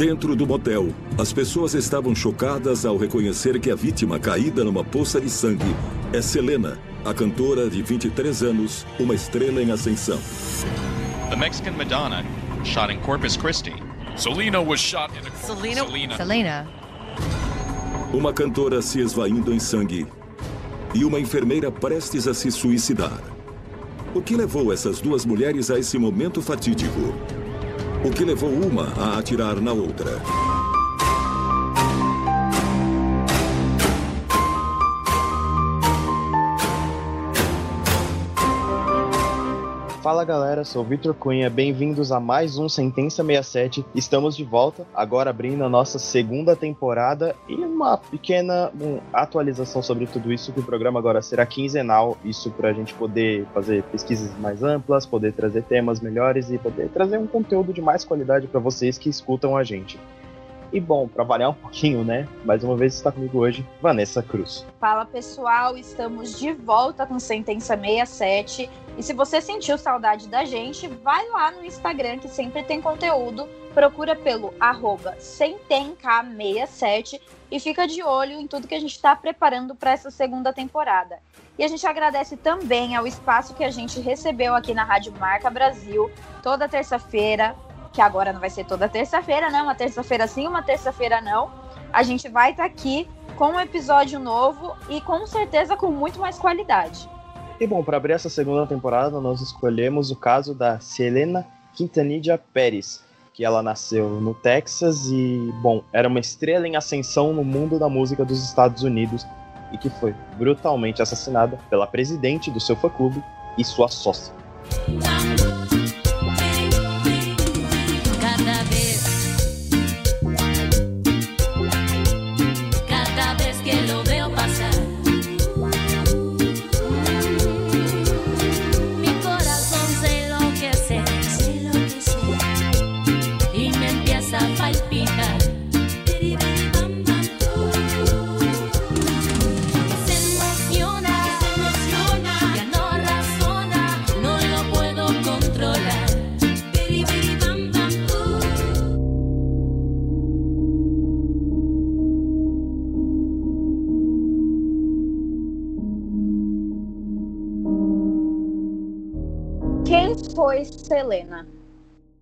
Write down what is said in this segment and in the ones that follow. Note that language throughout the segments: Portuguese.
Dentro do motel, as pessoas estavam chocadas ao reconhecer que a vítima caída numa poça de sangue é Selena, a cantora de 23 anos, uma estrela em ascensão. The Mexican Madonna, shot in Corpus Christi. Selena was shot in a Selena. Selena. Selena. Uma cantora se esvaindo em sangue e uma enfermeira prestes a se suicidar. O que levou essas duas mulheres a esse momento fatídico? O que levou uma a atirar na outra? Fala galera, sou o Vitor Cunha, bem-vindos a mais um Sentença 67. Estamos de volta, agora abrindo a nossa segunda temporada e uma pequena um, atualização sobre tudo isso, que o programa agora será quinzenal, isso para a gente poder fazer pesquisas mais amplas, poder trazer temas melhores e poder trazer um conteúdo de mais qualidade para vocês que escutam a gente. E bom, para variar um pouquinho, né? Mais uma vez está comigo hoje Vanessa Cruz. Fala pessoal, estamos de volta com Sentença 67. E se você sentiu saudade da gente, vai lá no Instagram que sempre tem conteúdo. Procura pelo arroba Sentenk67 e fica de olho em tudo que a gente está preparando para essa segunda temporada. E a gente agradece também ao espaço que a gente recebeu aqui na Rádio Marca Brasil, toda terça-feira, que agora não vai ser toda terça-feira, né? Uma terça-feira sim, uma terça-feira não. A gente vai estar tá aqui com um episódio novo e com certeza com muito mais qualidade. E bom, para abrir essa segunda temporada, nós escolhemos o caso da Selena Quintanilha Pérez, que ela nasceu no Texas e, bom, era uma estrela em ascensão no mundo da música dos Estados Unidos e que foi brutalmente assassinada pela presidente do seu fã-clube e sua sócia. Quem foi Selena?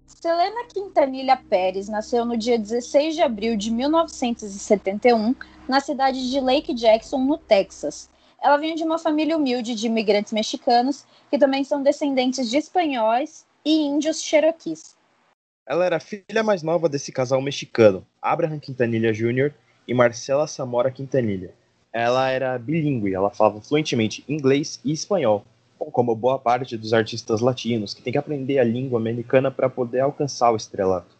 Selena Quintanilha Pérez nasceu no dia 16 de abril de 1971 na cidade de Lake Jackson, no Texas. Ela vinha de uma família humilde de imigrantes mexicanos que também são descendentes de espanhóis e índios cherokees. Ela era a filha mais nova desse casal mexicano, Abraham Quintanilha Jr. e Marcela Samora Quintanilha. Ela era bilíngue, ela falava fluentemente inglês e espanhol, como boa parte dos artistas latinos, que tem que aprender a língua americana para poder alcançar o estrelato.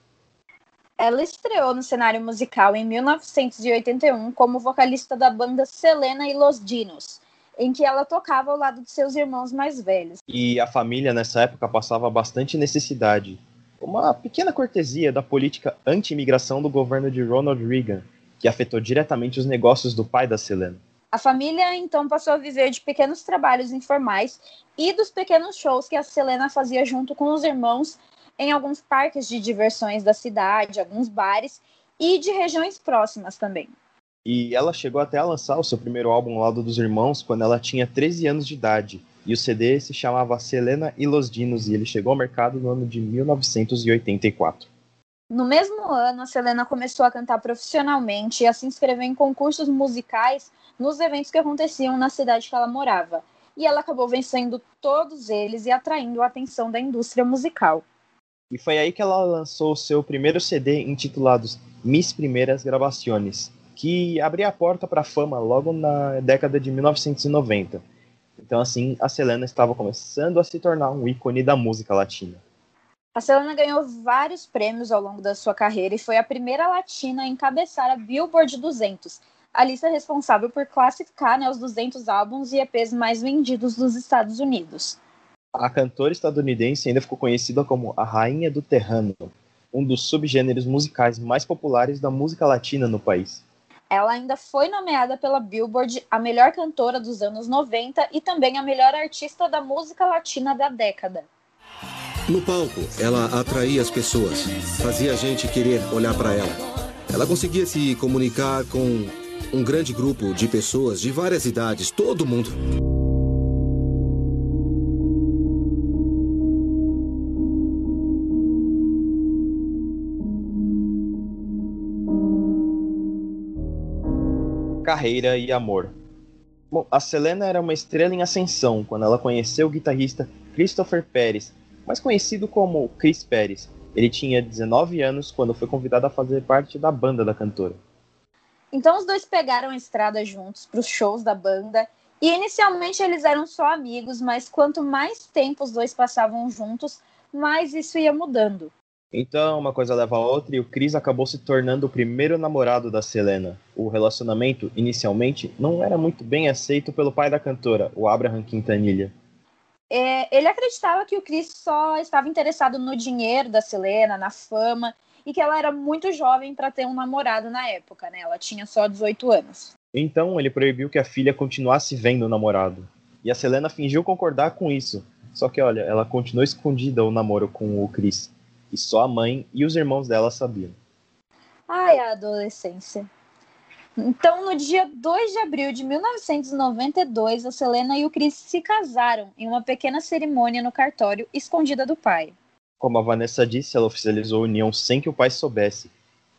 Ela estreou no cenário musical em 1981 como vocalista da banda Selena e Los Dinos, em que ela tocava ao lado de seus irmãos mais velhos. E a família nessa época passava bastante necessidade. Uma pequena cortesia da política anti-imigração do governo de Ronald Reagan, que afetou diretamente os negócios do pai da Selena. A família então passou a viver de pequenos trabalhos informais e dos pequenos shows que a Selena fazia junto com os irmãos em alguns parques de diversões da cidade, alguns bares e de regiões próximas também. E ela chegou até a lançar o seu primeiro álbum ao lado dos irmãos quando ela tinha 13 anos de idade. E o CD se chamava Selena e Los Dinos e ele chegou ao mercado no ano de 1984. No mesmo ano, a Selena começou a cantar profissionalmente e a se inscrever em concursos musicais nos eventos que aconteciam na cidade que ela morava. E ela acabou vencendo todos eles e atraindo a atenção da indústria musical. E foi aí que ela lançou seu primeiro CD intitulado Mis Primeiras Gravações, que abria a porta para a fama logo na década de 1990. Então, assim, a Selena estava começando a se tornar um ícone da música latina. A Selena ganhou vários prêmios ao longo da sua carreira e foi a primeira latina a encabeçar a Billboard 200, a lista responsável por classificar né, os 200 álbuns e EPs mais vendidos dos Estados Unidos. A cantora estadunidense ainda ficou conhecida como a Rainha do Terrano, um dos subgêneros musicais mais populares da música latina no país. Ela ainda foi nomeada pela Billboard a melhor cantora dos anos 90 e também a melhor artista da música latina da década. No palco, ela atraía as pessoas, fazia a gente querer olhar para ela. Ela conseguia se comunicar com um grande grupo de pessoas de várias idades, todo mundo. Carreira e amor. Bom, a Selena era uma estrela em ascensão quando ela conheceu o guitarrista Christopher Pérez, mais conhecido como Chris Pérez. Ele tinha 19 anos quando foi convidado a fazer parte da banda da cantora. Então os dois pegaram a estrada juntos para os shows da banda. E inicialmente eles eram só amigos, mas quanto mais tempo os dois passavam juntos, mais isso ia mudando. Então, uma coisa leva a outra e o Chris acabou se tornando o primeiro namorado da Selena. O relacionamento, inicialmente, não era muito bem aceito pelo pai da cantora, o Abraham Quintanilha. É, ele acreditava que o Chris só estava interessado no dinheiro da Selena, na fama, e que ela era muito jovem para ter um namorado na época, né? Ela tinha só 18 anos. Então, ele proibiu que a filha continuasse vendo o namorado. E a Selena fingiu concordar com isso. Só que, olha, ela continuou escondida o namoro com o Chris. E só a mãe e os irmãos dela sabiam. Ai, a adolescência. Então, no dia 2 de abril de 1992, a Selena e o Chris se casaram em uma pequena cerimônia no cartório, escondida do pai. Como a Vanessa disse, ela oficializou a união sem que o pai soubesse.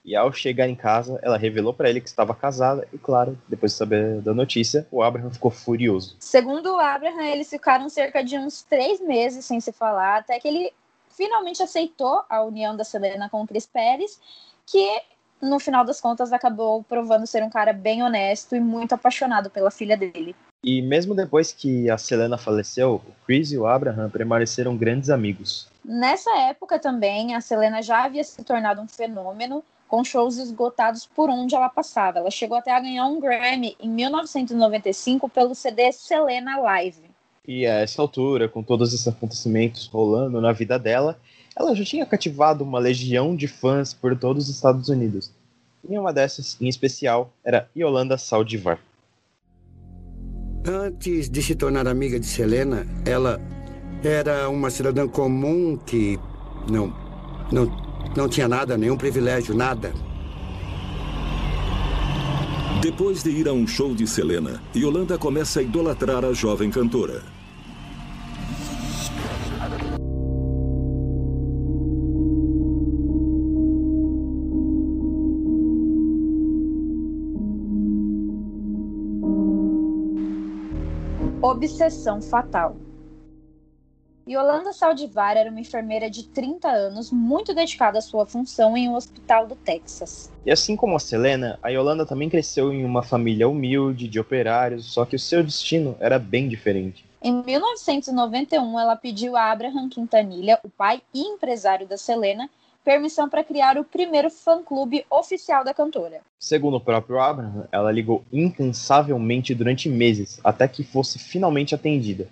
E ao chegar em casa, ela revelou para ele que estava casada e, claro, depois de saber da notícia, o Abraham ficou furioso. Segundo o Abraham, eles ficaram cerca de uns três meses sem se falar, até que ele finalmente aceitou a união da Selena com o Chris Pérez, que no final das contas acabou provando ser um cara bem honesto e muito apaixonado pela filha dele. E mesmo depois que a Selena faleceu, o Chris e o Abraham permaneceram grandes amigos. Nessa época também, a Selena já havia se tornado um fenômeno, com shows esgotados por onde ela passava. Ela chegou até a ganhar um Grammy em 1995 pelo CD Selena Live. E a essa altura, com todos esses acontecimentos rolando na vida dela, ela já tinha cativado uma legião de fãs por todos os Estados Unidos. E uma dessas, em especial, era Yolanda Saldivar. Antes de se tornar amiga de Selena, ela era uma cidadã comum que não, não, não tinha nada, nenhum privilégio, nada. Depois de ir a um show de Selena, Yolanda começa a idolatrar a jovem cantora. Obsessão fatal. Yolanda Saldivar era uma enfermeira de 30 anos, muito dedicada à sua função em um hospital do Texas. E assim como a Selena, a Yolanda também cresceu em uma família humilde, de operários, só que o seu destino era bem diferente. Em 1991, ela pediu a Abraham Quintanilha, o pai e empresário da Selena, permissão para criar o primeiro fã-clube oficial da cantora. Segundo o próprio Abraham, ela ligou incansavelmente durante meses, até que fosse finalmente atendida.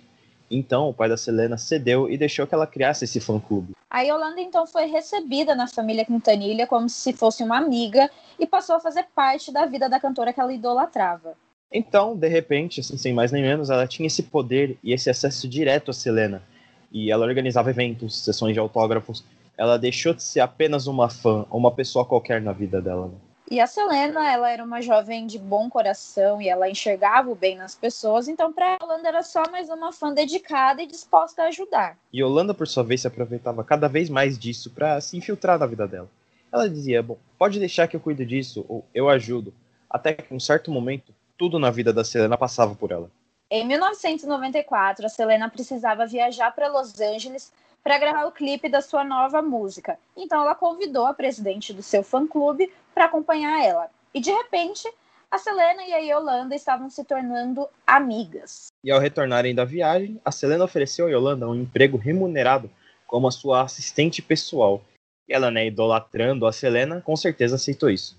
Então, o pai da Selena cedeu e deixou que ela criasse esse fã-clube. A Yolanda então foi recebida na família Quintanilha como se fosse uma amiga e passou a fazer parte da vida da cantora que ela idolatrava. Então, de repente, assim, sem mais nem menos, ela tinha esse poder e esse acesso direto a Selena. E ela organizava eventos, sessões de autógrafos. Ela deixou de ser apenas uma fã, ou uma pessoa qualquer na vida dela. né? E a Selena, ela era uma jovem de bom coração e ela enxergava o bem nas pessoas, então para a Yolanda era só mais uma fã dedicada e disposta a ajudar. E Yolanda, por sua vez, se aproveitava cada vez mais disso para se infiltrar na vida dela. Ela dizia: Bom, pode deixar que eu cuido disso, ou eu ajudo. Até que, em um certo momento, tudo na vida da Selena passava por ela. Em 1994, a Selena precisava viajar para Los Angeles para gravar o clipe da sua nova música. Então ela convidou a presidente do seu fã-clube para acompanhar ela. E de repente, a Selena e a Yolanda estavam se tornando amigas. E ao retornarem da viagem, a Selena ofereceu a Yolanda um emprego remunerado como a sua assistente pessoal. E ela, né, idolatrando a Selena, com certeza aceitou isso.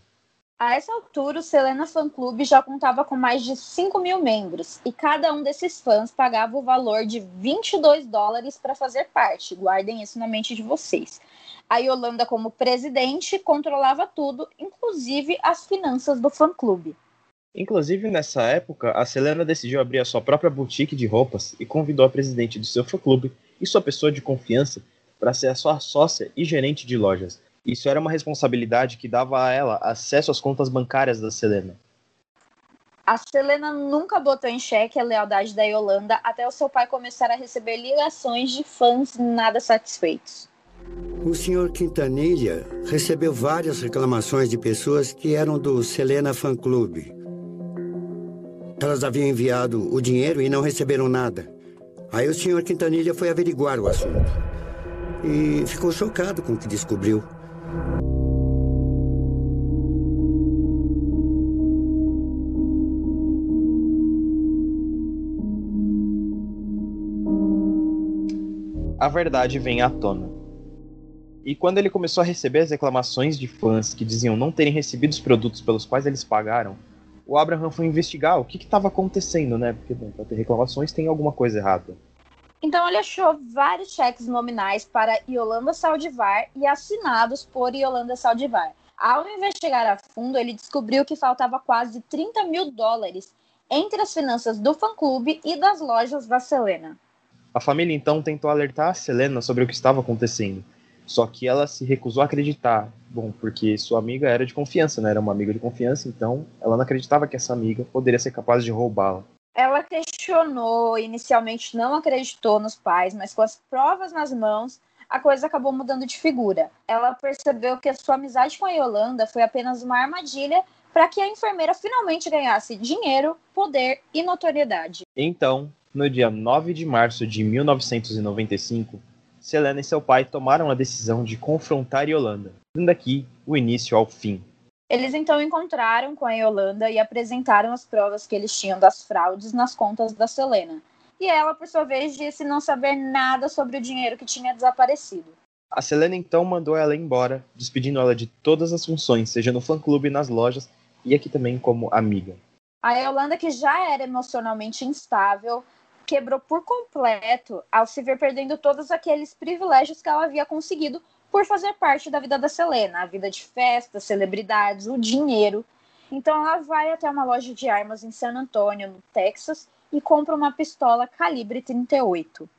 A essa altura, o Selena Fan Club já contava com mais de 5 mil membros e cada um desses fãs pagava o valor de 22 dólares para fazer parte. Guardem isso na mente de vocês. A Yolanda, como presidente, controlava tudo, inclusive as finanças do fã-clube. Inclusive, nessa época, a Selena decidiu abrir a sua própria boutique de roupas e convidou a presidente do seu fã-clube e sua pessoa de confiança para ser a sua sócia e gerente de lojas. Isso era uma responsabilidade que dava a ela acesso às contas bancárias da Selena. A Selena nunca botou em xeque a lealdade da Yolanda até o seu pai começar a receber ligações de fãs nada satisfeitos. O Sr. Quintanilha recebeu várias reclamações de pessoas que eram do Selena Fan Club. Elas haviam enviado o dinheiro e não receberam nada. Aí o Sr. Quintanilha foi averiguar o assunto. E ficou chocado com o que descobriu. A verdade vem à tona. E quando ele começou a receber as reclamações de fãs que diziam não terem recebido os produtos pelos quais eles pagaram, o Abraham foi investigar o que estava acontecendo, né? Porque para ter reclamações tem alguma coisa errada. Então ele achou vários cheques nominais para Yolanda Saldivar e assinados por Yolanda Saldivar. Ao investigar a fundo, ele descobriu que faltava quase 30 mil dólares entre as finanças do fã-clube e das lojas da Selena. A família então tentou alertar a Selena sobre o que estava acontecendo. Só que ela se recusou a acreditar. Bom, porque sua amiga era de confiança, né? Era uma amiga de confiança, então ela não acreditava que essa amiga poderia ser capaz de roubá-la. Ela questionou, inicialmente não acreditou nos pais, mas com as provas nas mãos, a coisa acabou mudando de figura. Ela percebeu que a sua amizade com a Yolanda foi apenas uma armadilha para que a enfermeira finalmente ganhasse dinheiro, poder e notoriedade. Então, no dia 9 de março de 1995, Selena e seu pai tomaram a decisão de confrontar Yolanda, dando aqui o início ao fim. Eles então encontraram com a Yolanda e apresentaram as provas que eles tinham das fraudes nas contas da Selena. E ela, por sua vez, disse não saber nada sobre o dinheiro que tinha desaparecido. A Selena então mandou ela embora, despedindo ela de todas as funções, seja no fã-clube, nas lojas e aqui também como amiga. A Yolanda, que já era emocionalmente instável, quebrou por completo ao se ver perdendo todos aqueles privilégios que ela havia conseguido por fazer parte da vida da Selena, a vida de festa, celebridades, o dinheiro. Então ela vai até uma loja de armas em San Antonio, no Texas, e compra uma pistola calibre 38.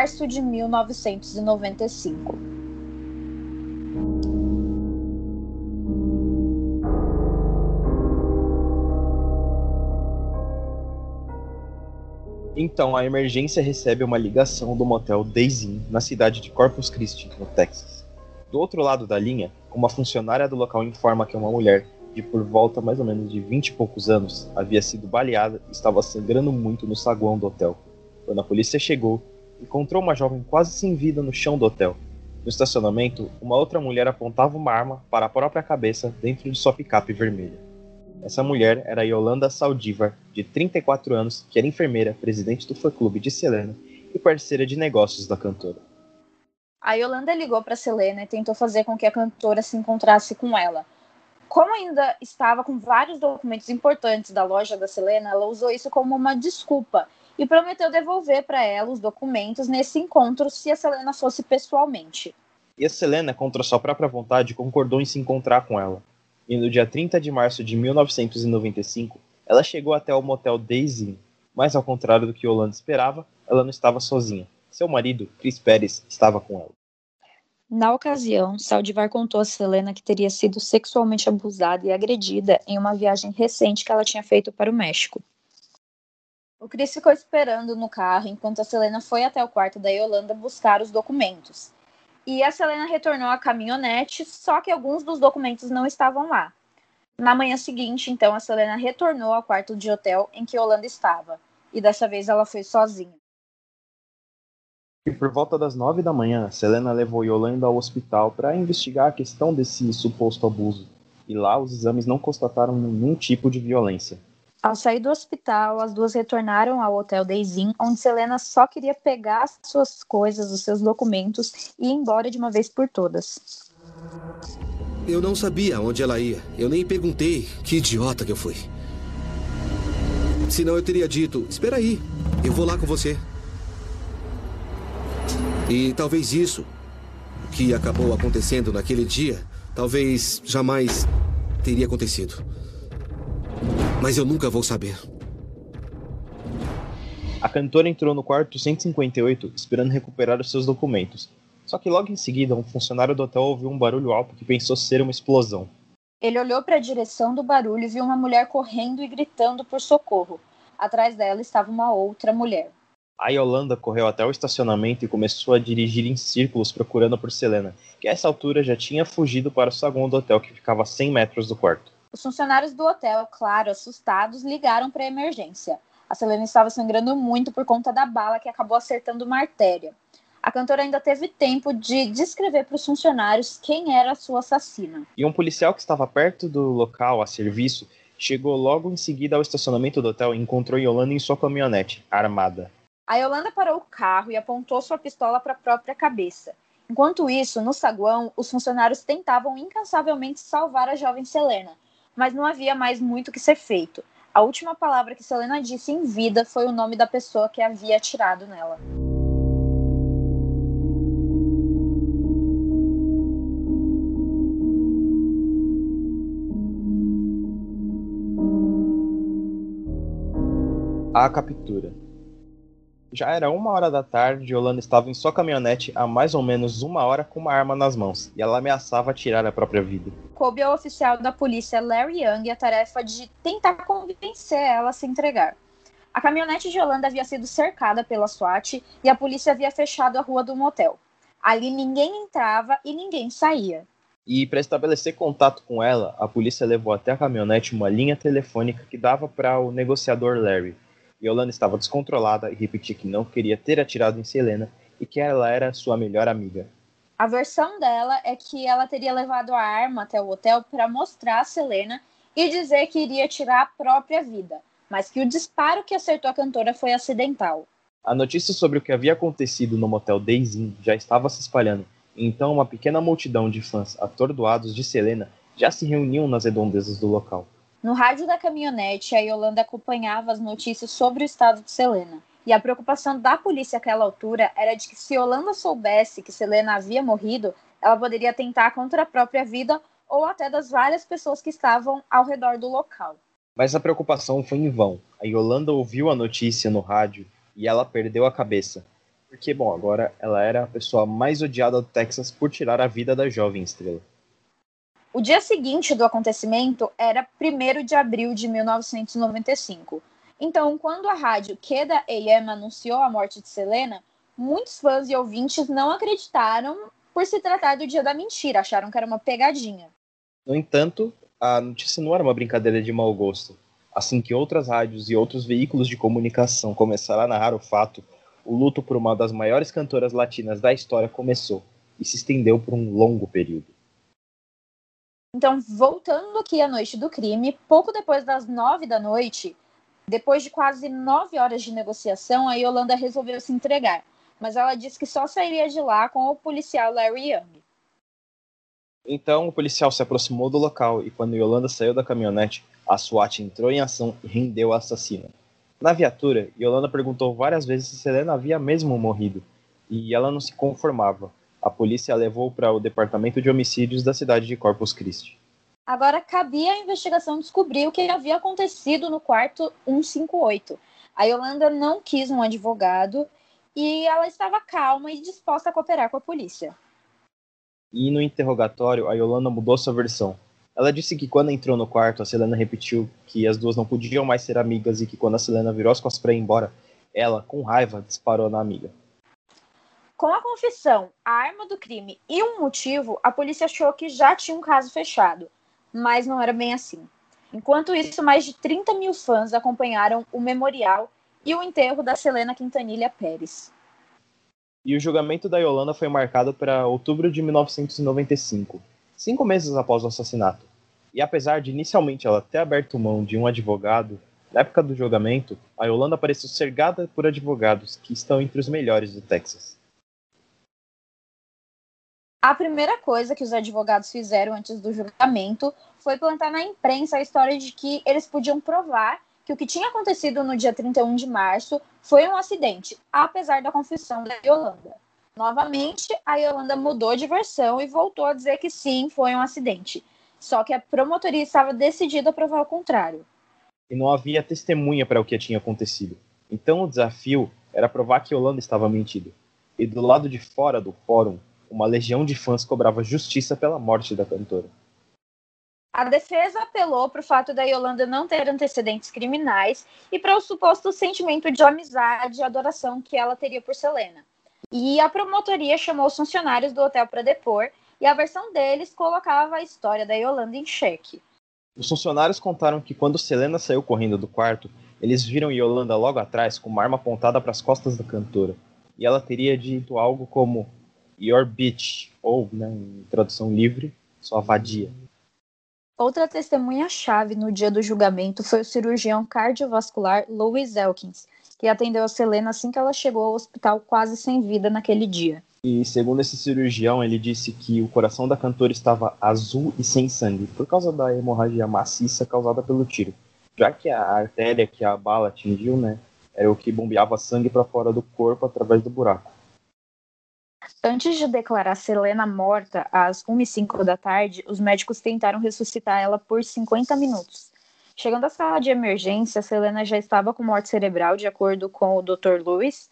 Março de 1995. Então a emergência recebe uma ligação do motel Inn, na cidade de Corpus Christi, no Texas. Do outro lado da linha, uma funcionária do local informa que uma mulher, de por volta mais ou menos de 20 e poucos anos, havia sido baleada e estava sangrando muito no saguão do hotel. Quando a polícia chegou, encontrou uma jovem quase sem vida no chão do hotel. No estacionamento, uma outra mulher apontava uma arma para a própria cabeça dentro de sua picape vermelha. Essa mulher era Yolanda Saldivar, de 34 anos, que era enfermeira, presidente do fã-clube de Selena e parceira de negócios da cantora. A Yolanda ligou para Selena e tentou fazer com que a cantora se encontrasse com ela. Como ainda estava com vários documentos importantes da loja da Selena, ela usou isso como uma desculpa e prometeu devolver para ela os documentos nesse encontro se a Selena fosse pessoalmente. E a Selena, contra sua própria vontade, concordou em se encontrar com ela. E no dia 30 de março de 1995, ela chegou até o motel Daisy, mas ao contrário do que Yolanda esperava, ela não estava sozinha. Seu marido, Chris Pérez, estava com ela. Na ocasião, Saldivar contou a Selena que teria sido sexualmente abusada e agredida em uma viagem recente que ela tinha feito para o México. O Chris ficou esperando no carro enquanto a Selena foi até o quarto da Yolanda buscar os documentos. E a Selena retornou à caminhonete, só que alguns dos documentos não estavam lá. Na manhã seguinte, então, a Selena retornou ao quarto de hotel em que Yolanda estava. E dessa vez ela foi sozinha. E por volta das nove da manhã, Selena levou Yolanda ao hospital para investigar a questão desse suposto abuso. E lá os exames não constataram nenhum tipo de violência. Ao sair do hospital, as duas retornaram ao hotel Daisy, onde Selena só queria pegar as suas coisas, os seus documentos e ir embora de uma vez por todas. Eu não sabia onde ela ia. Eu nem perguntei. Que idiota que eu fui. Senão eu teria dito: Espera aí, eu vou lá com você. E talvez isso que acabou acontecendo naquele dia talvez jamais teria acontecido. Mas eu nunca vou saber. A cantora entrou no quarto 158 esperando recuperar os seus documentos. Só que logo em seguida, um funcionário do hotel ouviu um barulho alto que pensou ser uma explosão. Ele olhou para a direção do barulho e viu uma mulher correndo e gritando por socorro. Atrás dela estava uma outra mulher. A Yolanda correu até o estacionamento e começou a dirigir em círculos procurando por Selena, que a essa altura já tinha fugido para o saguão do hotel que ficava a 100 metros do quarto. Os funcionários do hotel, claro, assustados, ligaram para a emergência. A Selena estava sangrando muito por conta da bala que acabou acertando uma artéria. A cantora ainda teve tempo de descrever para os funcionários quem era a sua assassina. E um policial que estava perto do local a serviço chegou logo em seguida ao estacionamento do hotel e encontrou Yolanda em sua caminhonete, armada. A Yolanda parou o carro e apontou sua pistola para a própria cabeça. Enquanto isso, no saguão, os funcionários tentavam incansavelmente salvar a jovem Selena, mas não havia mais muito o que ser feito. A última palavra que Selena disse em vida foi o nome da pessoa que havia atirado nela. A. Já era uma hora da tarde e Yolanda estava em sua caminhonete há mais ou menos uma hora com uma arma nas mãos, e ela ameaçava tirar a própria vida. Coube ao oficial da polícia Larry Young a tarefa de tentar convencer ela a se entregar. A caminhonete de Yolanda havia sido cercada pela SWAT e a polícia havia fechado a rua do motel. Ali ninguém entrava e ninguém saía. E para estabelecer contato com ela, a polícia levou até a caminhonete uma linha telefônica que dava para o negociador Larry. Yolanda estava descontrolada e repetia que não queria ter atirado em Selena e que ela era sua melhor amiga. A versão dela é que ela teria levado a arma até o hotel para mostrar a Selena e dizer que iria tirar a própria vida, mas que o disparo que acertou a cantora foi acidental. A notícia sobre o que havia acontecido no motel Days Inn já estava se espalhando, e então uma pequena multidão de fãs atordoados de Selena já se reuniam nas redondezas do local. No rádio da caminhonete, a Yolanda acompanhava as notícias sobre o estado de Selena. E a preocupação da polícia àquela altura era de que se Yolanda soubesse que Selena havia morrido, ela poderia tentar contra a própria vida ou até das várias pessoas que estavam ao redor do local. Mas a preocupação foi em vão. A Yolanda ouviu a notícia no rádio e ela perdeu a cabeça. Porque, bom, agora ela era a pessoa mais odiada do Texas por tirar a vida da jovem estrela. O dia seguinte do acontecimento era 1 de abril de 1995. Então, quando a rádio Queda AM anunciou a morte de Selena, muitos fãs e ouvintes não acreditaram por se tratar do dia da mentira, acharam que era uma pegadinha. No entanto, a notícia não era uma brincadeira de mau gosto. Assim que outras rádios e outros veículos de comunicação começaram a narrar o fato, o luto por uma das maiores cantoras latinas da história começou e se estendeu por um longo período. Então, voltando aqui à noite do crime, pouco depois das nove da noite, depois de quase nove horas de negociação, a Yolanda resolveu se entregar. Mas ela disse que só sairia de lá com o policial Larry Young. Então o policial se aproximou do local e quando Yolanda saiu da caminhonete, a SWAT entrou em ação e rendeu a assassina. Na viatura, Yolanda perguntou várias vezes se Selena havia mesmo morrido, e ela não se conformava. A polícia levou para o departamento de homicídios da cidade de Corpus Christi. Agora cabia a investigação descobrir o que havia acontecido no quarto 158. A Yolanda não quis um advogado e ela estava calma e disposta a cooperar com a polícia. E no interrogatório, a Yolanda mudou sua versão. Ela disse que quando entrou no quarto, a Selena repetiu que as duas não podiam mais ser amigas e que quando a Selena virou as costas para ir embora, ela, com raiva, disparou na amiga. Com a confissão, a arma do crime e um motivo, a polícia achou que já tinha um caso fechado, mas não era bem assim. Enquanto isso, mais de 30 mil fãs acompanharam o memorial e o enterro da Selena Quintanilha Pérez. E o julgamento da Yolanda foi marcado para outubro de 1995, cinco meses após o assassinato. E apesar de inicialmente ela ter aberto mão de um advogado, na época do julgamento, a Yolanda pareceu cercada por advogados que estão entre os melhores do Texas. A primeira coisa que os advogados fizeram antes do julgamento foi plantar na imprensa a história de que eles podiam provar que o que tinha acontecido no dia 31 de março foi um acidente, apesar da confissão da Yolanda. Novamente, a Yolanda mudou de versão e voltou a dizer que sim, foi um acidente. Só que a promotoria estava decidida a provar o contrário. E não havia testemunha para o que tinha acontecido. Então o desafio era provar que Yolanda estava mentindo. E do lado de fora do fórum, uma legião de fãs cobrava justiça pela morte da cantora. A defesa apelou para o fato da Yolanda não ter antecedentes criminais e para o suposto sentimento de amizade e adoração que ela teria por Selena. E a promotoria chamou os funcionários do hotel para depor e a versão deles colocava a história da Yolanda em xeque. Os funcionários contaram que quando Selena saiu correndo do quarto, eles viram Yolanda logo atrás com uma arma apontada para as costas da cantora. E ela teria dito algo como Your bitch, ou, né, em tradução livre, sua vadia. Outra testemunha-chave no dia do julgamento foi o cirurgião cardiovascular Louis Elkins, que atendeu a Selena assim que ela chegou ao hospital quase sem vida naquele dia. E segundo esse cirurgião, ele disse que o coração da cantora estava azul e sem sangue, por causa da hemorragia maciça causada pelo tiro. Já que a artéria que a bala atingiu, né, era o que bombeava sangue para fora do corpo através do buraco. Antes de declarar Selena morta às 1h05 da tarde, os médicos tentaram ressuscitar ela por 50 minutos. Chegando à sala de emergência, Selena já estava com morte cerebral, de acordo com o Dr. Lewis,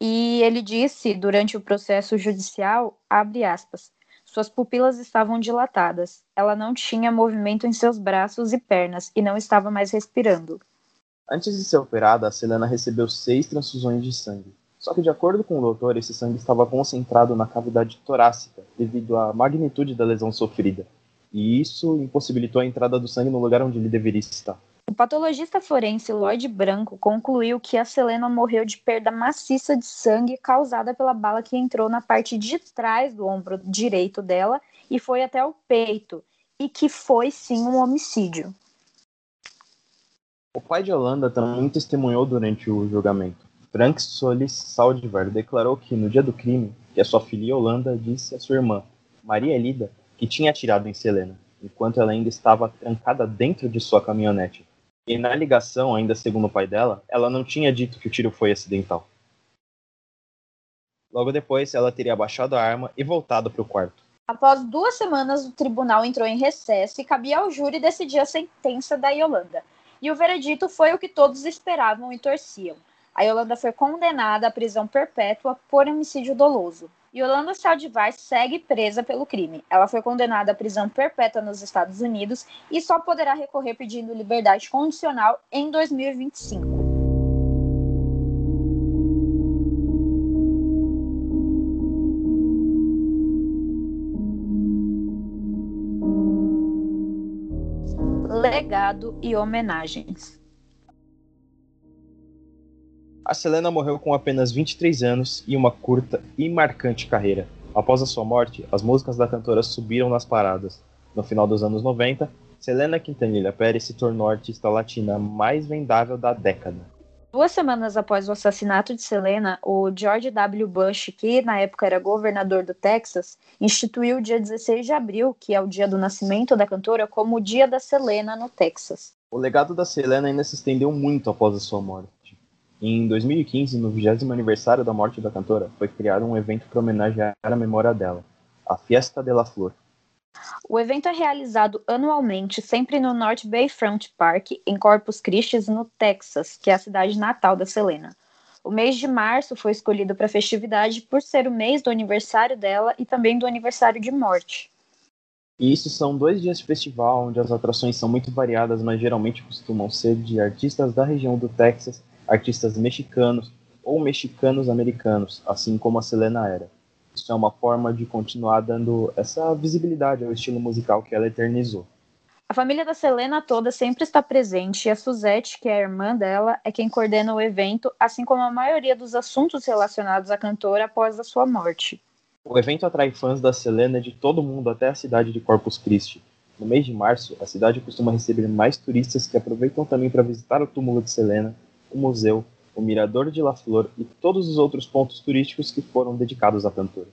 e ele disse durante o processo judicial, aspas, suas pupilas estavam dilatadas, ela não tinha movimento em seus braços e pernas e não estava mais respirando. Antes de ser operada, a Selena recebeu seis transfusões de sangue. Só que, de acordo com o doutor, esse sangue estava concentrado na cavidade torácica devido à magnitude da lesão sofrida. E isso impossibilitou a entrada do sangue no lugar onde ele deveria estar. O patologista forense Lloyd Branco concluiu que a Selena morreu de perda maciça de sangue causada pela bala que entrou na parte de trás do ombro direito dela e foi até o peito, e que foi sim um homicídio. O pai de Yolanda também testemunhou durante o julgamento. Frank Solis Saldivar declarou que no dia do crime, que a sua filha Yolanda disse à sua irmã, Maria Elida, que tinha atirado em Selena, enquanto ela ainda estava trancada dentro de sua caminhonete. E na ligação, ainda segundo o pai dela, ela não tinha dito que o tiro foi acidental. Logo depois, ela teria abaixado a arma e voltado para o quarto. Após duas semanas, o tribunal entrou em recesso e cabia ao júri decidir a sentença da Yolanda. E o veredito foi o que todos esperavam e torciam. A Yolanda foi condenada à prisão perpétua por homicídio doloso. Yolanda Saldivar segue presa pelo crime. Ela foi condenada à prisão perpétua nos Estados Unidos e só poderá recorrer pedindo liberdade condicional em 2025. Legado e homenagens. A Selena morreu com apenas 23 anos e uma curta e marcante carreira. Após a sua morte, as músicas da cantora subiram nas paradas. No final dos anos 90, Selena Quintanilha Pérez se tornou a artista latina mais vendável da década. Duas semanas após o assassinato de Selena, o George W. Bush, que na época era governador do Texas, instituiu o dia 16 de abril, que é o dia do nascimento da cantora, como o Dia da Selena no Texas. O legado da Selena ainda se estendeu muito após a sua morte. Em 2015, no 20 aniversário da morte da cantora, foi criado um evento para homenagear a memória dela, a Fiesta de la Flor. O evento é realizado anualmente, sempre no North Bayfront Park, em Corpus Christi, no Texas, que é a cidade natal da Selena. O mês de março foi escolhido para a festividade por ser o mês do aniversário dela e também do aniversário de morte. E isso são dois dias de festival, onde as atrações são muito variadas, mas geralmente costumam ser de artistas da região do Texas, artistas mexicanos ou mexicanos americanos, assim como a Selena era. Isso é uma forma de continuar dando essa visibilidade ao estilo musical que ela eternizou. A família da Selena toda sempre está presente e a Suzette, que é a irmã dela, é quem coordena o evento, assim como a maioria dos assuntos relacionados à cantora após a sua morte. O evento atrai fãs da Selena de todo mundo até a cidade de Corpus Christi. No mês de março, a cidade costuma receber mais turistas que aproveitam também para visitar o túmulo de Selena, o museu, o Mirador de La Flor e todos os outros pontos turísticos que foram dedicados à cantora.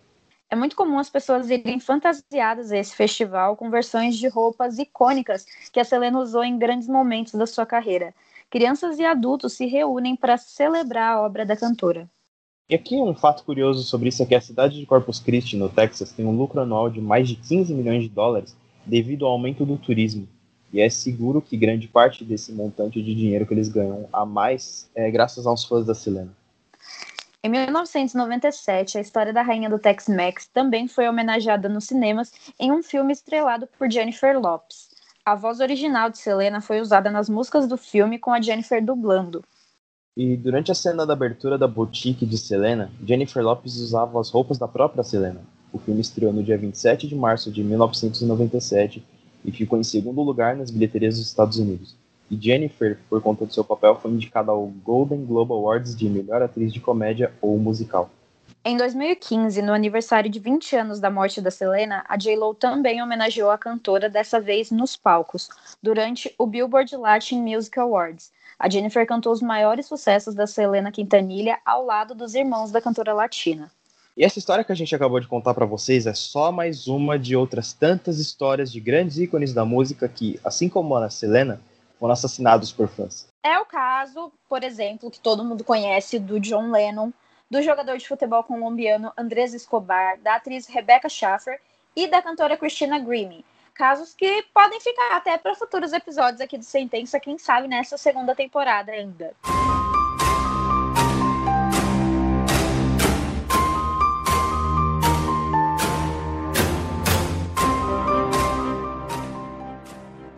É muito comum as pessoas irem fantasiadas a esse festival com versões de roupas icônicas que a Selena usou em grandes momentos da sua carreira. Crianças e adultos se reúnem para celebrar a obra da cantora. E aqui um fato curioso sobre isso é que a cidade de Corpus Christi, no Texas, tem um lucro anual de mais de 15 milhões de dólares devido ao aumento do turismo. E é seguro que grande parte desse montante de dinheiro que eles ganham a mais é graças aos fãs da Selena. Em 1997, a história da rainha do Tex-Mex também foi homenageada nos cinemas em um filme estrelado por Jennifer Lopes. A voz original de Selena foi usada nas músicas do filme com a Jennifer dublando. E durante a cena da abertura da boutique de Selena, Jennifer Lopez usava as roupas da própria Selena. O filme estreou no dia 27 de março de 1997 e ficou em segundo lugar nas bilheterias dos Estados Unidos. E Jennifer, por conta do seu papel, foi indicada ao Golden Globe Awards de melhor atriz de comédia ou musical. Em 2015, no aniversário de 20 anos da morte da Selena, a J-Lo também homenageou a cantora, dessa vez nos palcos, durante o Billboard Latin Music Awards. A Jennifer cantou os maiores sucessos da Selena Quintanilha ao lado dos irmãos da cantora latina. E essa história que a gente acabou de contar para vocês é só mais uma de outras tantas histórias de grandes ícones da música que, assim como a Selena, foram assassinados por fãs. É o caso, por exemplo, que todo mundo conhece do John Lennon, do jogador de futebol colombiano Andrés Escobar, da atriz Rebecca Schaffer e da cantora Christina Grimmie. Casos que podem ficar até para futuros episódios aqui do Sentença, quem sabe nessa segunda temporada ainda.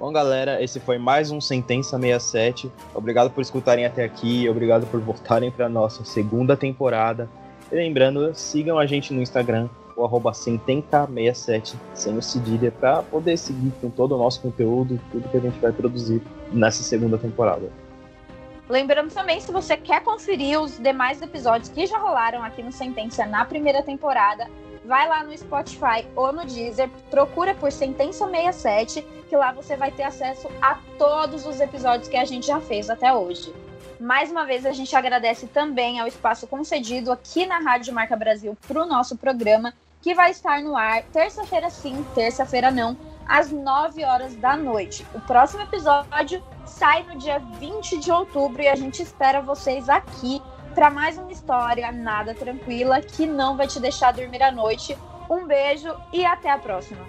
Bom, galera, esse foi mais um Sentença 67. Obrigado por escutarem até aqui, obrigado por voltarem para nossa segunda temporada. E lembrando, sigam a gente no Instagram, o arroba Sentenca67, sem o cedilha, para poder seguir com todo o nosso conteúdo, tudo que a gente vai produzir nessa segunda temporada. Lembrando também, se você quer conferir os demais episódios que já rolaram aqui no Sentença na primeira temporada, vai lá no Spotify ou no Deezer, procura por Sentença 67, que lá você vai ter acesso a todos os episódios que a gente já fez até hoje. Mais uma vez, a gente agradece também ao espaço concedido aqui na Rádio Marca Brasil para o nosso programa, que vai estar no ar terça-feira sim, terça-feira não, às 9 horas da noite. O próximo episódio sai no dia 20 de outubro e a gente espera vocês aqui para mais uma história nada tranquila que não vai te deixar dormir à noite. Um beijo e até a próxima.